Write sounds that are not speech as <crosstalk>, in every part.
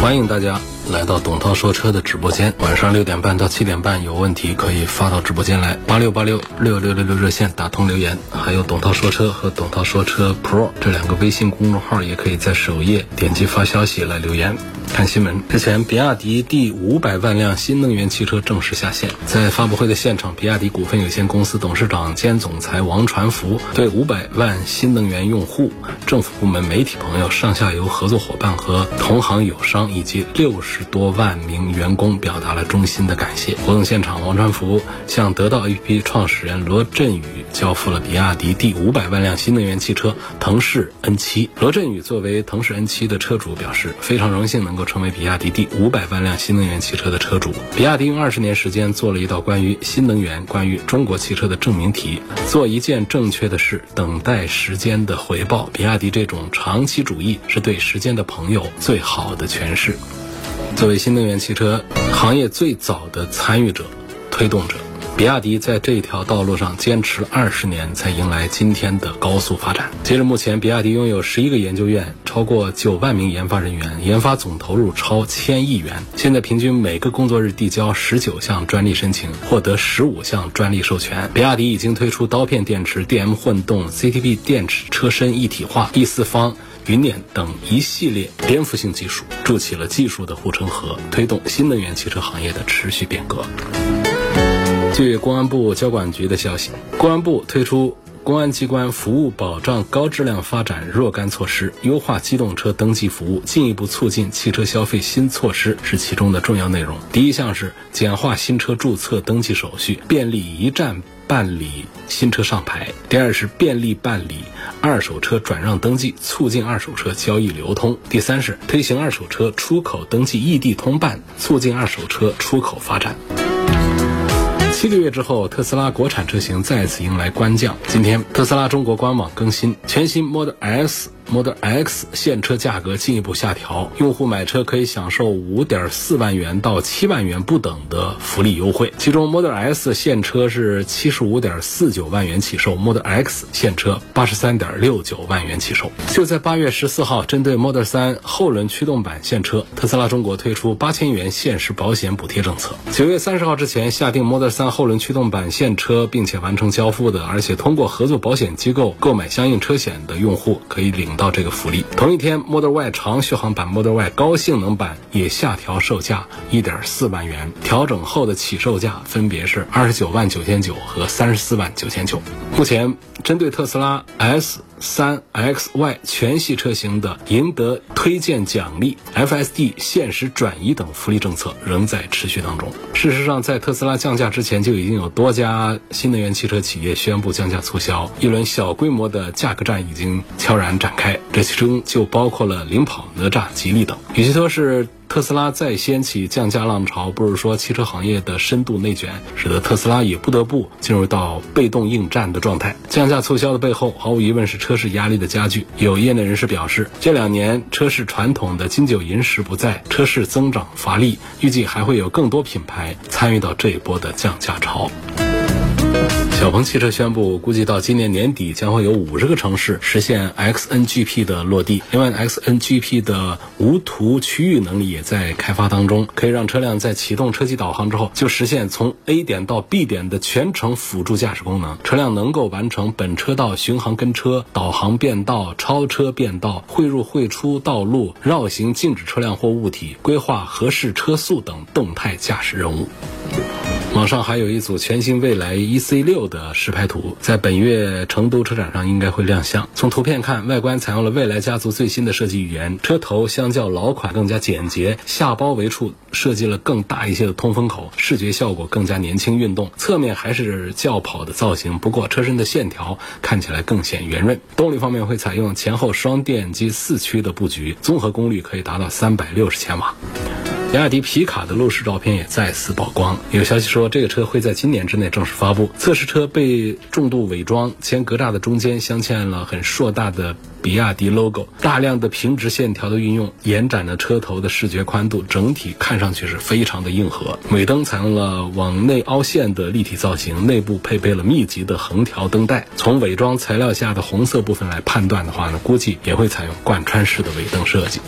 欢迎大家来到董涛说车的直播间，晚上六点半到七点半有问题可以发到直播间来，八六八六六六六六热线打通留言，还有董涛说车和董涛说车 Pro 这两个微信公众号，也可以在首页点击发消息来留言。看新闻，之前比亚迪第五百万辆新能源汽车正式下线。在发布会的现场，比亚迪股份有限公司董事长兼总裁王传福对五百万新能源用户、政府部门、媒体朋友、上下游合作伙伴和同行友商以及六十多万名员工表达了衷心的感谢。活动现场，王传福向得到 APP 创始人罗振宇交付了比亚迪第五百万辆新能源汽车腾势 N7。罗振宇作为腾势 N7 的车主表示，非常荣幸能够。成为比亚迪第五百万辆新能源汽车的车主，比亚迪用二十年时间做了一道关于新能源、关于中国汽车的证明题，做一件正确的事，等待时间的回报。比亚迪这种长期主义是对时间的朋友最好的诠释。作为新能源汽车行业最早的参与者、推动者。比亚迪在这条道路上坚持了二十年，才迎来今天的高速发展。截至目前，比亚迪拥有十一个研究院，超过九万名研发人员，研发总投入超千亿元。现在平均每个工作日递交十九项专利申请，获得十五项专利授权。比亚迪已经推出刀片电池、DM 混动、CTB 电池车身一体化、第四方云辇等一系列颠覆性技术，筑起了技术的护城河，推动新能源汽车行业的持续变革。据公安部交管局的消息，公安部推出公安机关服务保障高质量发展若干措施，优化机动车登记服务，进一步促进汽车消费新措施是其中的重要内容。第一项是简化新车注册登记手续，便利一站办理新车上牌；第二是便利办理二手车转让登记，促进二手车交易流通；第三是推行二手车出口登记异地通办，促进二手车出口发展。七个月之后，特斯拉国产车型再次迎来官降。今天，特斯拉中国官网更新，全新 Model S。Model X 现车价格进一步下调，用户买车可以享受五点四万元到七万元不等的福利优惠。其中，Model S 现车是七十五点四九万元起售，Model X 现车八十三点六九万元起售。就在八月十四号，针对 Model 三后轮驱动版现车，特斯拉中国推出八千元限时保险补贴政策。九月三十号之前下定 Model 三后轮驱动版现车，并且完成交付的，而且通过合作保险机构购买相应车险的用户，可以领。到这个福利，同一天，Model Y 长续航版、Model Y 高性能版也下调售价一点四万元，调整后的起售价分别是二十九万九千九和三十四万九千九。目前，针对特斯拉 S。三 X Y 全系车型的赢得推荐奖励、FSD 限时转移等福利政策仍在持续当中。事实上，在特斯拉降价之前，就已经有多家新能源汽车企业宣布降价促销，一轮小规模的价格战已经悄然展开。这其中就包括了领跑、哪吒、吉利等。与其说是特斯拉再掀起降价浪潮，不如说汽车行业的深度内卷，使得特斯拉也不得不进入到被动应战的状态。降价促销的背后，毫无疑问是车市压力的加剧。有业内人士表示，这两年车市传统的金九银十不在，车市增长乏力，预计还会有更多品牌参与到这一波的降价潮。小鹏汽车宣布，估计到今年年底将会有五十个城市实现 XNGP 的落地。另外，XNGP 的无图区域能力也在开发当中，可以让车辆在启动车机导航之后，就实现从 A 点到 B 点的全程辅助驾驶功能。车辆能够完成本车道巡航跟车、导航变道、超车变道、汇入汇出道路、绕行禁止车辆或物体、规划合适车速等动态驾驶任务。网上还有一组全新蔚来 EC6 的实拍图，在本月成都车展上应该会亮相。从图片看，外观采用了蔚来家族最新的设计语言，车头相较老款更加简洁，下包围处设计了更大一些的通风口，视觉效果更加年轻运动。侧面还是轿跑的造型，不过车身的线条看起来更显圆润。动力方面会采用前后双电机四驱的布局，综合功率可以达到三百六十千瓦。比亚迪皮卡的路试照片也再次曝光，有消息说这个车会在今年之内正式发布。测试车被重度伪装，前格栅的中间镶嵌了很硕大的比亚迪 logo，大量的平直线条的运用，延展了车头的视觉宽度，整体看上去是非常的硬核。尾灯采用了往内凹陷的立体造型，内部配备了密集的横条灯带。从伪装材料下的红色部分来判断的话呢，估计也会采用贯穿式的尾灯设计。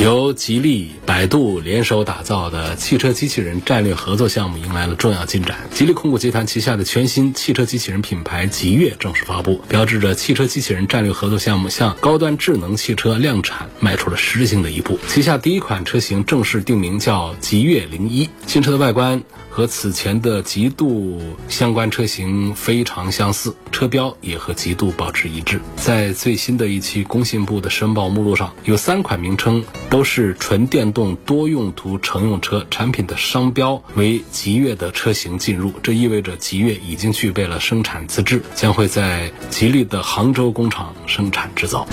由吉利、百度联手打造的汽车机器人战略合作项目迎来了重要进展。吉利控股集团旗下的全新汽车机器人品牌极越正式发布，标志着汽车机器人战略合作项目向高端智能汽车量产迈出了实质性的一步。旗下第一款车型正式定名叫极越零一，新车的外观。和此前的极度相关车型非常相似，车标也和极度保持一致。在最新的一期工信部的申报目录上，有三款名称都是纯电动多用途乘用车，产品的商标为极越的车型进入，这意味着极越已经具备了生产资质，将会在吉利的杭州工厂生产制造。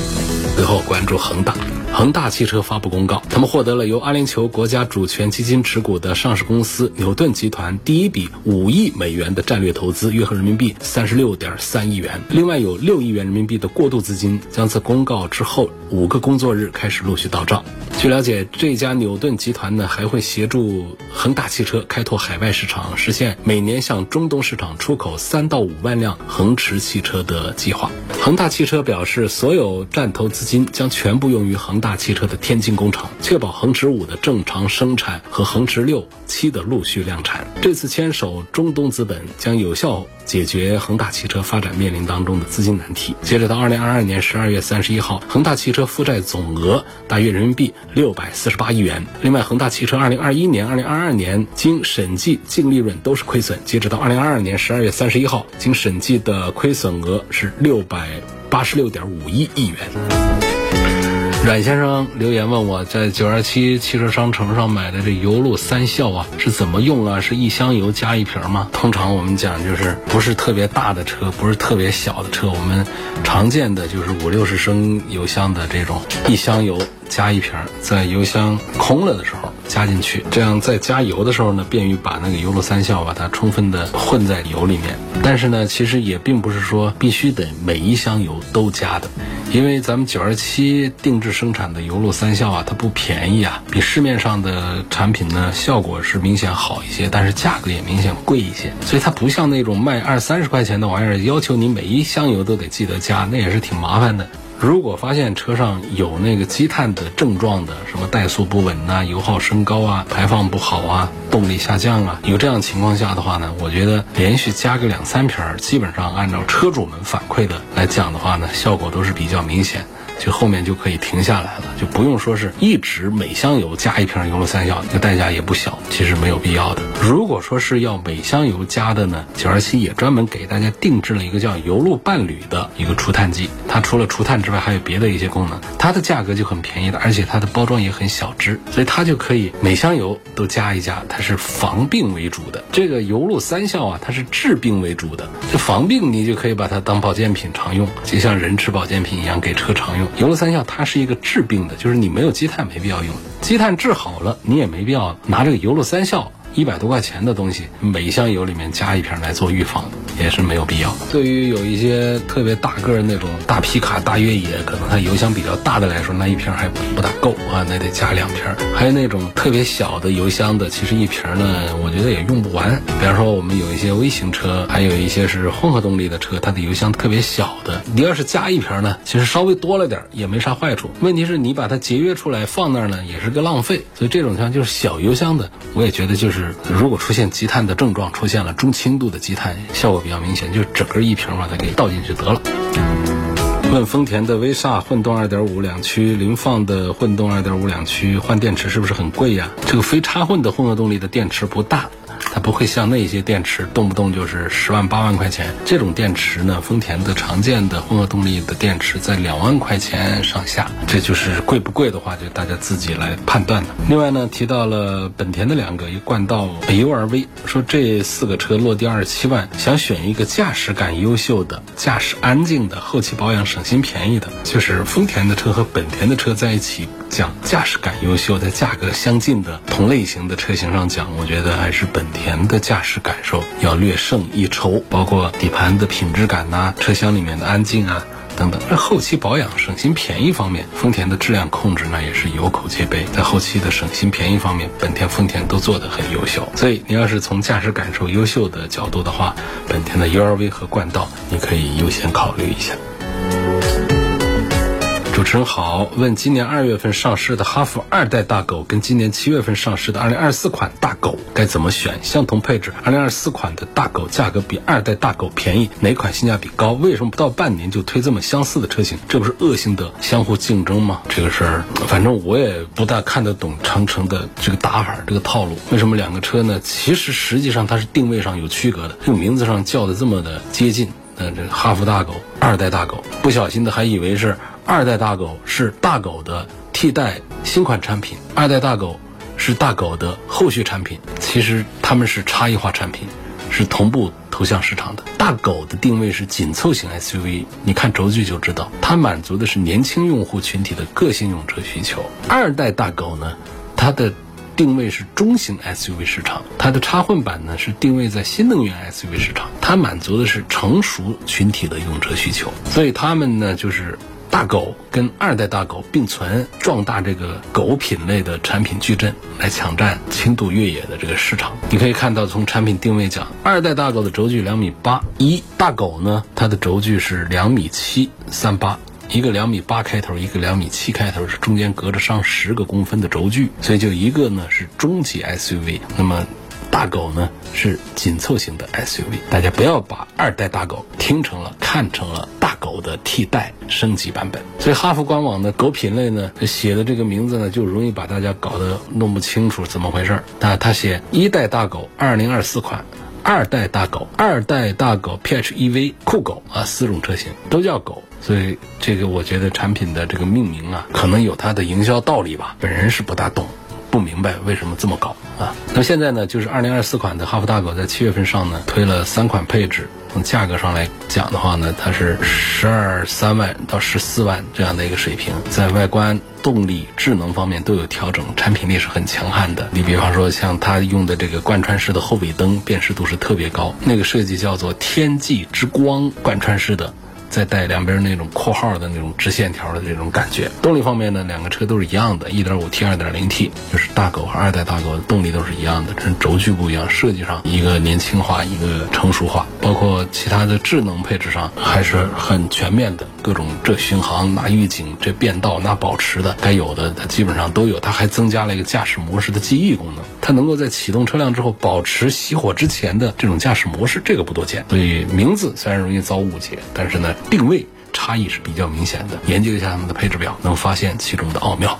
最后关注恒大。恒大汽车发布公告，他们获得了由阿联酋国家主权基金持股的上市公司纽顿集团团第一笔五亿美元的战略投资，约合人民币三十六点三亿元。另外有六亿元人民币的过渡资金将在公告之后五个工作日开始陆续到账。据了解，这家纽顿集团呢还会协助恒大汽车开拓海外市场，实现每年向中东市场出口三到五万辆恒驰汽车的计划。恒大汽车表示，所有战投资金将全部用于恒大汽车的天津工厂，确保恒驰五的正常生产和恒驰六、七的陆续量产。这次牵手中东资本将有效解决恒大汽车发展面临当中的资金难题。截止到二零二二年十二月三十一号，恒大汽车负债总额大约人民币六百四十八亿元。另外，恒大汽车二零二一年、二零二二年经审计净利润都是亏损。截止到二零二二年十二月三十一号，经审计的亏损额是六百。八十六点五一亿元。阮先生留言问我在九二七汽车商城上买的这油路三效啊是怎么用啊？是一箱油加一瓶吗？通常我们讲就是不是特别大的车，不是特别小的车，我们常见的就是五六十升油箱的这种一箱油加一瓶，在油箱空了的时候加进去，这样在加油的时候呢，便于把那个油路三效把它充分的混在油里面。但是呢，其实也并不是说必须得每一箱油都加的。因为咱们九二七定制生产的油路三效啊，它不便宜啊，比市面上的产品呢效果是明显好一些，但是价格也明显贵一些，所以它不像那种卖二三十块钱的玩意儿，要求你每一箱油都得记得加，那也是挺麻烦的。如果发现车上有那个积碳的症状的，什么怠速不稳呐、油耗升高啊、排放不好啊、动力下降啊，有这样情况下的话呢，我觉得连续加个两三瓶，基本上按照车主们反馈的来讲的话呢，效果都是比较明显。就后面就可以停下来了，就不用说是一直每箱油加一瓶油路三效，这代价也不小，其实没有必要的。如果说是要每箱油加的呢，九二七也专门给大家定制了一个叫油路伴侣的一个除碳剂，它除了除碳之外，还有别的一些功能，它的价格就很便宜的，而且它的包装也很小只，所以它就可以每箱油都加一加，它是防病为主的。这个油路三效啊，它是治病为主的，这防病你就可以把它当保健品常用，就像人吃保健品一样给车常用。油路三效它是一个治病的，就是你没有积碳没必要用，积碳治好了你也没必要拿这个油路三效一百多块钱的东西，每一箱油里面加一瓶来做预防，也是没有必要。对于有一些特别大个儿那种大皮卡、大越野，可能它油箱比较大的来说，那一瓶还不大够啊，那得加两瓶。还有那种特别小的油箱的，其实一瓶呢，我觉得也用不完。比方说我们有一些微型车，还有一些是混合动力的车，它的油箱特别小的，你要是加一瓶呢，其实稍微多了点也没啥坏处。问题是你把它节约出来放那儿呢，也是个浪费。所以这种像就是小油箱的，我也觉得就是如果出现积碳的症状，出现了中轻度的积碳，效果比较明显，就整个一瓶把它给倒进去得了。问丰田的威飒混动2.5两驱，凌放的混动2.5两驱换电池是不是很贵呀？这个非插混的混合动力的电池不大。它不会像那些电池动不动就是十万八万块钱，这种电池呢，丰田的常见的混合动力的电池在两万块钱上下，这就是贵不贵的话，就大家自己来判断的。另外呢，提到了本田的两个，一冠道、北 URV，说这四个车落地二十七万，想选一个驾驶感优秀的、驾驶安静的、后期保养省心便宜的，就是丰田的车和本田的车在一起。讲驾驶感优秀，在价格相近的同类型的车型上讲，我觉得还是本田的驾驶感受要略胜一筹，包括底盘的品质感呐、车厢里面的安静啊。等等，在后期保养、省心、便宜方面，丰田的质量控制呢也是有口皆碑。在后期的省心、便宜方面，本田、丰田都做得很优秀。所以，你要是从驾驶感受优秀的角度的话，本田的 URV 和冠道，你可以优先考虑一下。主持人好，问今年二月份上市的哈弗二代大狗跟今年七月份上市的二零二四款大狗该怎么选？相同配置，二零二四款的大狗价格比二代大狗便宜，哪款性价比高？为什么不到半年就推这么相似的车型？这不是恶性的相互竞争吗？这个事儿，反正我也不大看得懂长城的这个打法，这个套路。为什么两个车呢？其实实际上它是定位上有区隔的，这个名字上叫的这么的接近。那，这哈弗大狗二代大狗，不小心的还以为是。二代大狗是大狗的替代新款产品，二代大狗是大狗的后续产品。其实它们是差异化产品，是同步投向市场的。大狗的定位是紧凑型 SUV，你看轴距就知道，它满足的是年轻用户群体的个性用车需求。二代大狗呢，它的定位是中型 SUV 市场，它的插混版呢是定位在新能源 SUV 市场，它满足的是成熟群体的用车需求。所以它们呢就是。大狗跟二代大狗并存，壮大这个狗品类的产品矩阵，来抢占轻度越野的这个市场。你可以看到，从产品定位讲，二代大狗的轴距两米八一，大狗呢，它的轴距是两米七三八，一个两米八开头，一个两米七开头，是中间隔着上十个公分的轴距，所以就一个呢是中级 SUV，那么大狗呢是紧凑型的 SUV。大家不要把二代大狗听成了看成了。狗的替代升级版本，所以哈弗官网的狗品类呢写的这个名字呢，就容易把大家搞得弄不清楚怎么回事儿。那他写一代大狗二零二四款，二代大狗，二代大狗 PHEV 酷狗啊，四种车型都叫狗，所以这个我觉得产品的这个命名啊，可能有它的营销道理吧。本人是不大懂，不明白为什么这么搞啊。那现在呢，就是二零二四款的哈弗大狗在七月份上呢，推了三款配置。从价格上来讲的话呢，它是十二三万到十四万这样的一个水平，在外观、动力、智能方面都有调整，产品力是很强悍的。你比方说，像它用的这个贯穿式的后尾灯，辨识度是特别高，那个设计叫做“天际之光”贯穿式的。再带两边那种括号的那种直线条的这种感觉。动力方面呢，两个车都是一样的，1.5T、2.0T，就是大狗和二代大狗的动力都是一样的，只是轴距不一样，设计上一个年轻化，一个成熟化，包括其他的智能配置上还是很全面的。各种这巡航、那预警、这变道、那保持的，该有的它基本上都有。它还增加了一个驾驶模式的记忆功能，它能够在启动车辆之后保持熄火之前的这种驾驶模式，这个不多见。所以名字虽然容易遭误解，但是呢，定位差异是比较明显的。研究一下它们的配置表，能发现其中的奥妙。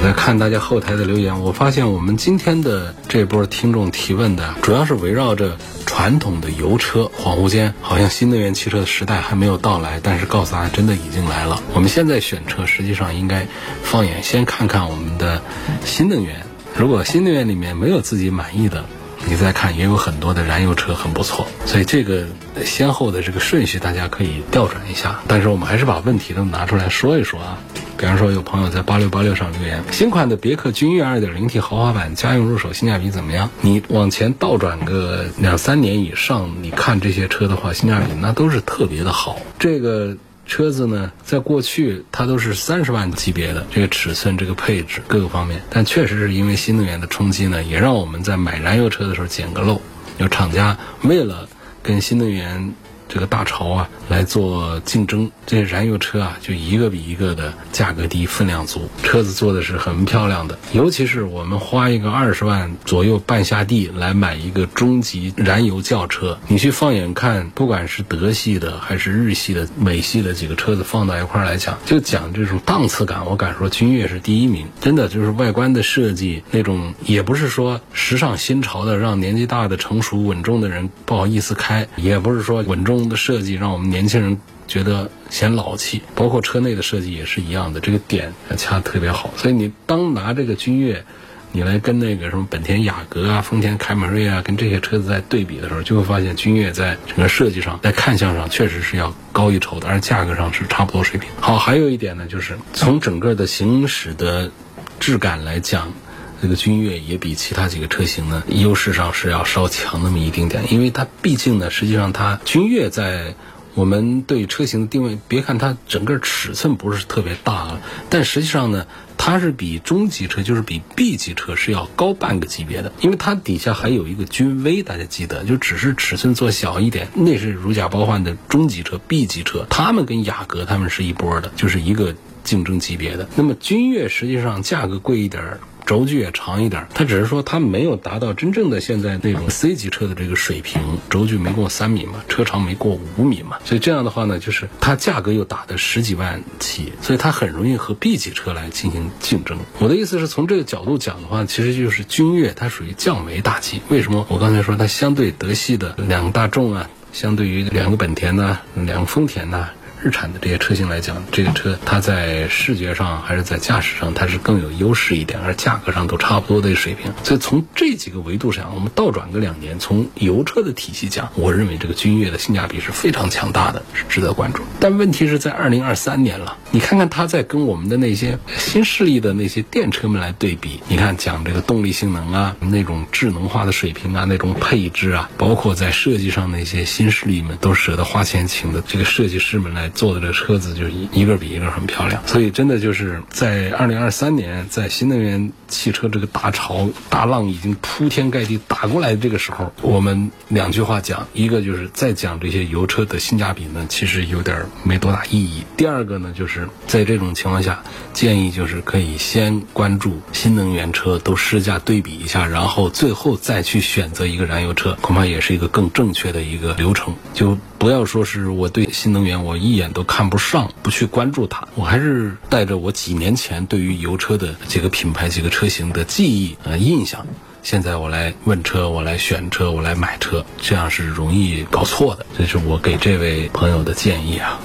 我在看大家后台的留言，我发现我们今天的这波听众提问的，主要是围绕着传统的油车。恍惚间，好像新能源汽车的时代还没有到来，但是告诉大家，真的已经来了。我们现在选车，实际上应该放眼先看看我们的新能源。如果新能源里面没有自己满意的，你再看，也有很多的燃油车很不错。所以这个先后的这个顺序，大家可以调转一下。但是我们还是把问题都拿出来说一说啊。比方说，有朋友在八六八六上留言：新款的别克君越二点零 T 豪华版家用入手性价比怎么样？你往前倒转个两三年以上，你看这些车的话，性价比那都是特别的好。这个车子呢，在过去它都是三十万级别的这个尺寸、这个配置各个方面，但确实是因为新能源的冲击呢，也让我们在买燃油车的时候捡个漏。有厂家为了跟新能源。这个大潮啊，来做竞争，这些燃油车啊，就一个比一个的价格低，分量足，车子做的是很漂亮的。尤其是我们花一个二十万左右半下地来买一个中级燃油轿车，你去放眼看，不管是德系的还是日系的、美系的几个车子放到一块来讲，就讲这种档次感，我敢说君越是第一名。真的就是外观的设计，那种也不是说时尚新潮的，让年纪大的成熟稳重的人不好意思开，也不是说稳重。的设计让我们年轻人觉得显老气，包括车内的设计也是一样的，这个点掐特别好。所以你当拿这个君越你来跟那个什么本田雅阁啊、丰田凯美瑞啊，跟这些车子在对比的时候，就会发现君越在整个设计上、在看相上确实是要高一筹的，而价格上是差不多水平。好，还有一点呢，就是从整个的行驶的质感来讲。这个君越也比其他几个车型呢，优势上是要稍强那么一丁点，因为它毕竟呢，实际上它君越在我们对车型的定位，别看它整个尺寸不是特别大，但实际上呢，它是比中级车，就是比 B 级车是要高半个级别的，因为它底下还有一个君威，大家记得，就只是尺寸做小一点，那是如假包换的中级车、B 级车，他们跟雅阁他们是一波的，就是一个竞争级别的。那么君越实际上价格贵一点。轴距也长一点，它只是说它没有达到真正的现在那种 <laughs> C 级车的这个水平，轴距没过三米嘛，车长没过五米嘛，所以这样的话呢，就是它价格又打的十几万起，所以它很容易和 B 级车来进行竞争。我的意思是从这个角度讲的话，其实就是君越它属于降维打击。为什么？我刚才说它相对德系的两个大众啊，相对于两个本田呐，两个丰田呐。日产的这些车型来讲，这个车它在视觉上还是在驾驶上，它是更有优势一点，而价格上都差不多的水平。所以从这几个维度上，我们倒转个两年，从油车的体系讲，我认为这个君越的性价比是非常强大的，是值得关注。但问题是在二零二三年了，你看看它在跟我们的那些新势力的那些电车们来对比，你看讲这个动力性能啊，那种智能化的水平啊，那种配置啊，包括在设计上那些新势力们都舍得花钱请的这个设计师们来。做的这车子就一一个比一个很漂亮，所以真的就是在二零二三年，在新能源汽车这个大潮大浪已经铺天盖地打过来的这个时候，我们两句话讲，一个就是再讲这些油车的性价比呢，其实有点没多大意义；第二个呢，就是在这种情况下，建议就是可以先关注新能源车都试驾对比一下，然后最后再去选择一个燃油车，恐怕也是一个更正确的一个流程。就不要说是我对新能源我一眼都看不上，不去关注它。我还是带着我几年前对于油车的几个品牌、几个车型的记忆呃印象，现在我来问车，我来选车，我来买车，这样是容易搞错的。这是我给这位朋友的建议啊。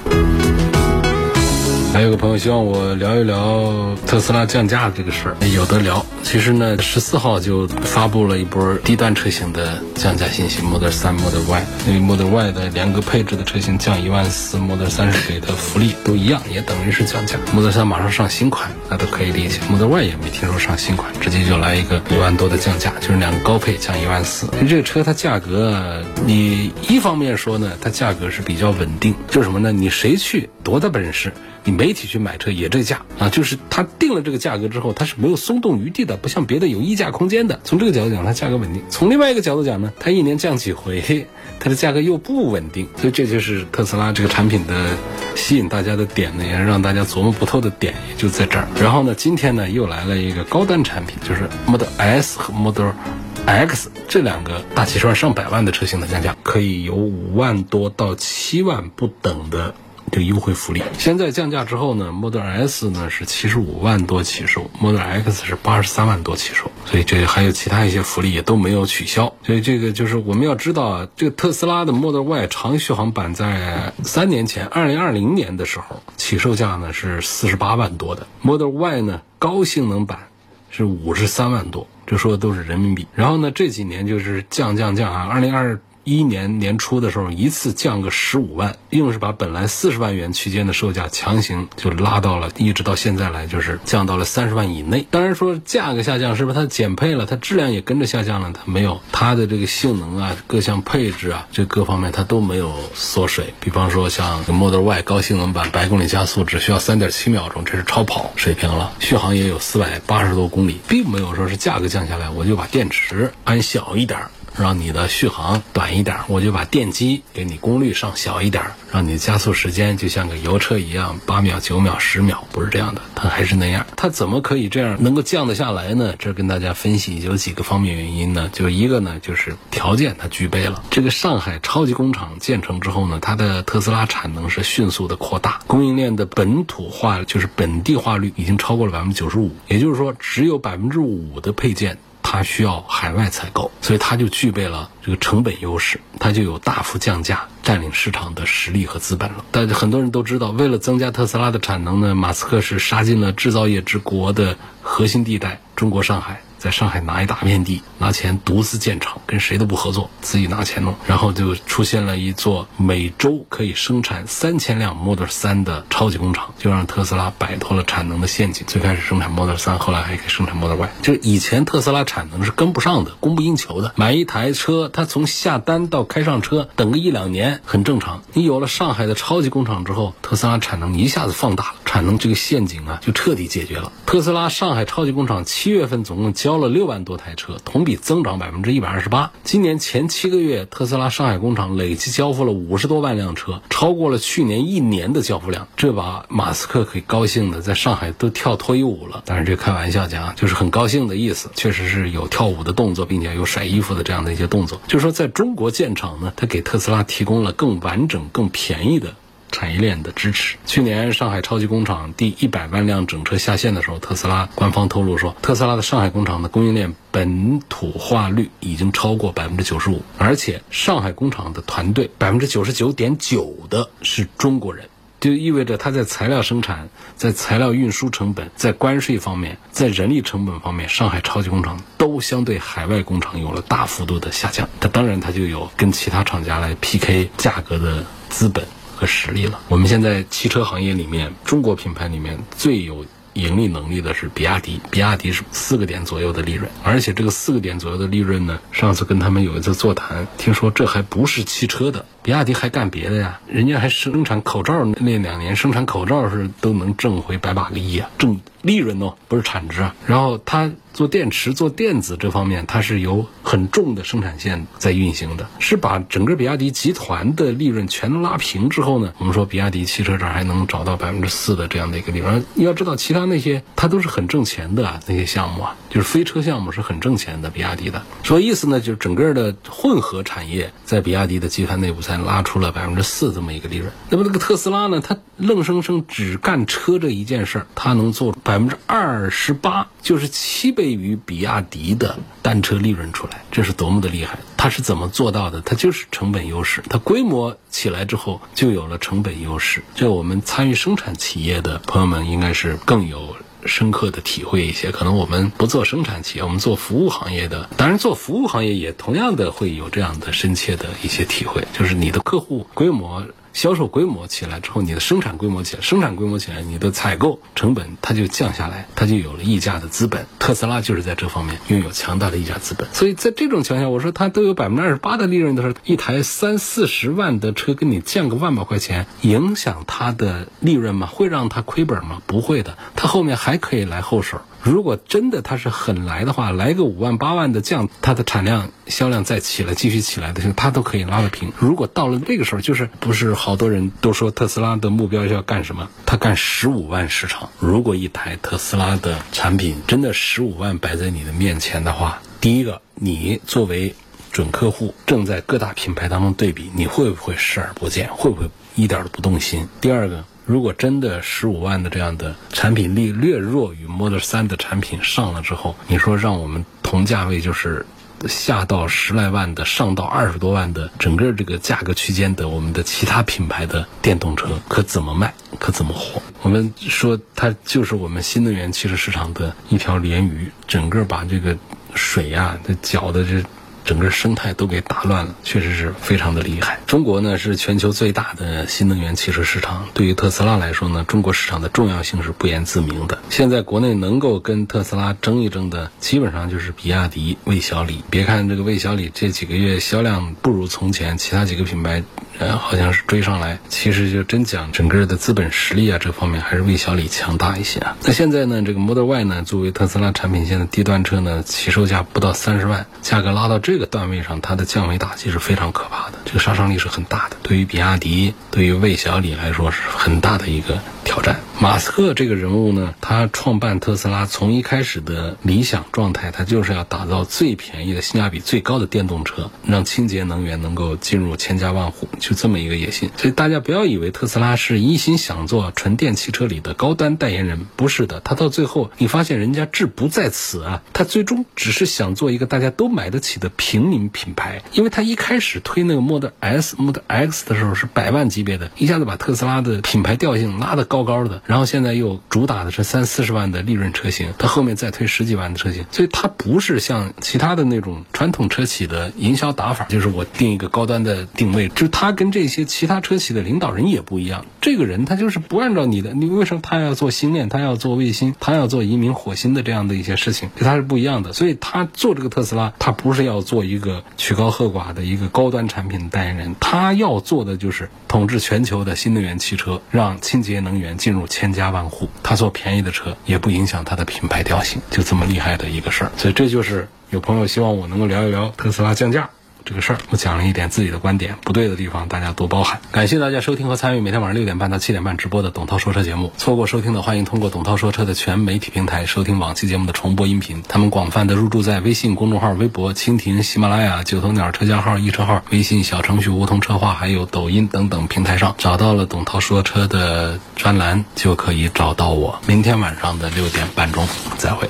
还有个朋友希望我聊一聊特斯拉降价这个事儿，有的聊。其实呢，十四号就发布了一波低端车型的降价信息，Model 3、Model Y。因为 Model Y 的两个配置的车型降一万四，Model 3是给的福利都一样，也等于是降价。Model 3马上上新款，那都可以理解。Model Y 也没听说上新款，直接就来一个一万多的降价，就是两个高配降一万四。这个车它价格，你一方面说呢，它价格是比较稳定，就是什么呢？你谁去多大本事？你媒体去买车也这价啊，就是它定了这个价格之后，它是没有松动余地的，不像别的有溢价空间的。从这个角度讲，它价格稳定；从另外一个角度讲呢，它一年降几回，<laughs> 它的价格又不稳定。所以这就是特斯拉这个产品的吸引大家的点呢，也让大家琢磨不透的点也就在这儿。然后呢，今天呢又来了一个高端产品，就是 Model S 和 Model X 这两个大几十万、上百万的车型的降价，可以有五万多到七万不等的。这个优惠福利，现在降价之后呢，Model S 呢是七十五万多起售，Model X 是八十三万多起售，所以这还有其他一些福利也都没有取消。所以这个就是我们要知道啊，这个特斯拉的 Model Y 长续航版在三年前，二零二零年的时候起售价呢是四十八万多的，Model Y 呢高性能版是五十三万多，这说的都是人民币。然后呢这几年就是降降降啊，二零二。一年年初的时候，一次降个十五万，硬是把本来四十万元区间的售价强行就拉到了，一直到现在来就是降到了三十万以内。当然说价格下降，是不是它减配了，它质量也跟着下降了？它没有，它的这个性能啊，各项配置啊，这各方面它都没有缩水。比方说像 Model Y 高性能版，百公里加速只需要三点七秒钟，这是超跑水平了，续航也有四百八十多公里，并没有说是价格降下来，我就把电池安小一点。让你的续航短一点，我就把电机给你功率上小一点，让你加速时间就像个油车一样，八秒、九秒、十秒，不是这样的，它还是那样。它怎么可以这样能够降得下来呢？这跟大家分析有几个方面原因呢？就一个呢，就是条件它具备了。这个上海超级工厂建成之后呢，它的特斯拉产能是迅速的扩大，供应链的本土化就是本地化率已经超过了百分之九十五，也就是说，只有百分之五的配件。它需要海外采购，所以它就具备了这个成本优势，它就有大幅降价、占领市场的实力和资本了。但很多人都知道，为了增加特斯拉的产能呢，马斯克是杀进了制造业之国的核心地带——中国上海。在上海拿一大片地，拿钱独自建厂，跟谁都不合作，自己拿钱弄，然后就出现了一座每周可以生产三千辆 Model 3的超级工厂，就让特斯拉摆脱了产能的陷阱。最开始生产 Model 3，后来还可以生产 Model Y。就是以前特斯拉产能是跟不上的，供不应求的。买一台车，它从下单到开上车，等个一两年很正常。你有了上海的超级工厂之后，特斯拉产能一下子放大了，产能这个陷阱啊就彻底解决了。特斯拉上海超级工厂七月份总共交了六万多台车，同比增长百分之一百二十八。今年前七个月，特斯拉上海工厂累计交付了五十多万辆车，超过了去年一年的交付量。这把马斯克可以高兴的在上海都跳脱衣舞了。当然这开玩笑讲，就是很高兴的意思，确实是有跳舞的动作，并且有甩衣服的这样的一些动作。就是说，在中国建厂呢，它给特斯拉提供了更完整、更便宜的。产业链的支持。去年上海超级工厂第一百万辆整车下线的时候，特斯拉官方透露说，特斯拉的上海工厂的供应链本土化率已经超过百分之九十五，而且上海工厂的团队百分之九十九点九的是中国人，就意味着它在材料生产、在材料运输成本、在关税方面、在人力成本方面，上海超级工厂都相对海外工厂有了大幅度的下降。它当然它就有跟其他厂家来 PK 价格的资本。和实力了。我们现在汽车行业里面，中国品牌里面最有盈利能力的是比亚迪。比亚迪是四个点左右的利润，而且这个四个点左右的利润呢，上次跟他们有一次座谈，听说这还不是汽车的，比亚迪还干别的呀，人家还生产口罩，那两年生产口罩是都能挣回百把个亿啊，挣利润哦，不是产值啊。然后他。做电池、做电子这方面，它是有很重的生产线在运行的，是把整个比亚迪集团的利润全都拉平之后呢，我们说比亚迪汽车这儿还能找到百分之四的这样的一个利润。你要知道，其他那些它都是很挣钱的啊那些项目啊，就是非车项目是很挣钱的。比亚迪的，所以意思呢，就是整个的混合产业在比亚迪的集团内部才拉出了百分之四这么一个利润。那么这个特斯拉呢，它愣生生只干车这一件事儿，它能做百百分之二十八，就是七倍。于比亚迪的单车利润出来，这是多么的厉害！它是怎么做到的？它就是成本优势。它规模起来之后，就有了成本优势。这我们参与生产企业的朋友们应该是更有深刻的体会一些。可能我们不做生产企业，我们做服务行业的，当然做服务行业也同样的会有这样的深切的一些体会，就是你的客户规模。销售规模起来之后，你的生产规模起来，生产规模起来，你的采购成本它就降下来，它就有了溢价的资本。特斯拉就是在这方面拥有强大的溢价资本。所以在这种情况下，我说它都有百分之二十八的利润的时候，一台三四十万的车跟你降个万把块钱，影响它的利润吗？会让它亏本吗？不会的，它后面还可以来后手。如果真的它是狠来的话，来个五万八万的降，它的产量销量再起来，继续起来的时候，它都可以拉得平。如果到了那个时候，就是不是好多人都说特斯拉的目标要干什么？它干十五万市场。如果一台特斯拉的产品真的十五万摆在你的面前的话，第一个，你作为准客户，正在各大品牌当中对比，你会不会视而不见？会不会一点都不动心？第二个。如果真的十五万的这样的产品力略弱于 Model 3的产品上了之后，你说让我们同价位就是下到十来万的，上到二十多万的整个这个价格区间的我们的其他品牌的电动车可怎么卖？可怎么活？我们说它就是我们新能源汽车市场的一条鲢鱼，整个把这个水呀这搅的这。整个生态都给打乱了，确实是非常的厉害。中国呢是全球最大的新能源汽车市场，对于特斯拉来说呢，中国市场的重要性是不言自明的。现在国内能够跟特斯拉争一争的，基本上就是比亚迪、魏小李。别看这个魏小李这几个月销量不如从前，其他几个品牌。呃，好像是追上来，其实就真讲整个的资本实力啊，这方面还是魏小李强大一些啊。那现在呢，这个 Model Y 呢，作为特斯拉产品线的低端车呢，起售价不到三十万，价格拉到这这个段位上，它的降维打击是非常可怕的，这个杀伤力是很大的。对于比亚迪，对于魏小李来说，是很大的一个挑战。马斯克这个人物呢，他创办特斯拉，从一开始的理想状态，他就是要打造最便宜的、性价比最高的电动车，让清洁能源能够进入千家万户。就这么一个野心，所以大家不要以为特斯拉是一心想做纯电汽车里的高端代言人，不是的。他到最后，你发现人家志不在此啊，他最终只是想做一个大家都买得起的平民品牌。因为他一开始推那个 Model S、Model X 的时候是百万级别的，一下子把特斯拉的品牌调性拉得高。高的，然后现在又主打的是三四十万的利润车型，它后面再推十几万的车型，所以它不是像其他的那种传统车企的营销打法，就是我定一个高端的定位，就它跟这些其他车企的领导人也不一样。这个人他就是不按照你的，你为什么他要做星链，他要做卫星，他要做移民火星的这样的一些事情，跟他是不一样的。所以他做这个特斯拉，他不是要做一个曲高和寡的一个高端产品的代言人，他要做的就是统治全球的新能源汽车，让清洁能源进入千家万户。他做便宜的车，也不影响他的品牌调性，就这么厉害的一个事儿。所以这就是有朋友希望我能够聊一聊特斯拉降价。这个事儿，我讲了一点自己的观点，不对的地方大家多包涵。感谢大家收听和参与每天晚上六点半到七点半直播的董涛说车节目。错过收听的，欢迎通过董涛说车的全媒体平台收听往期节目的重播音频。他们广泛的入驻在微信公众号、微博、蜻蜓、喜马拉雅、九头鸟车家号、易车号、微信小程序梧桐车话，还有抖音等等平台上，找到了董涛说车的专栏，就可以找到我。明天晚上的六点半钟，再会。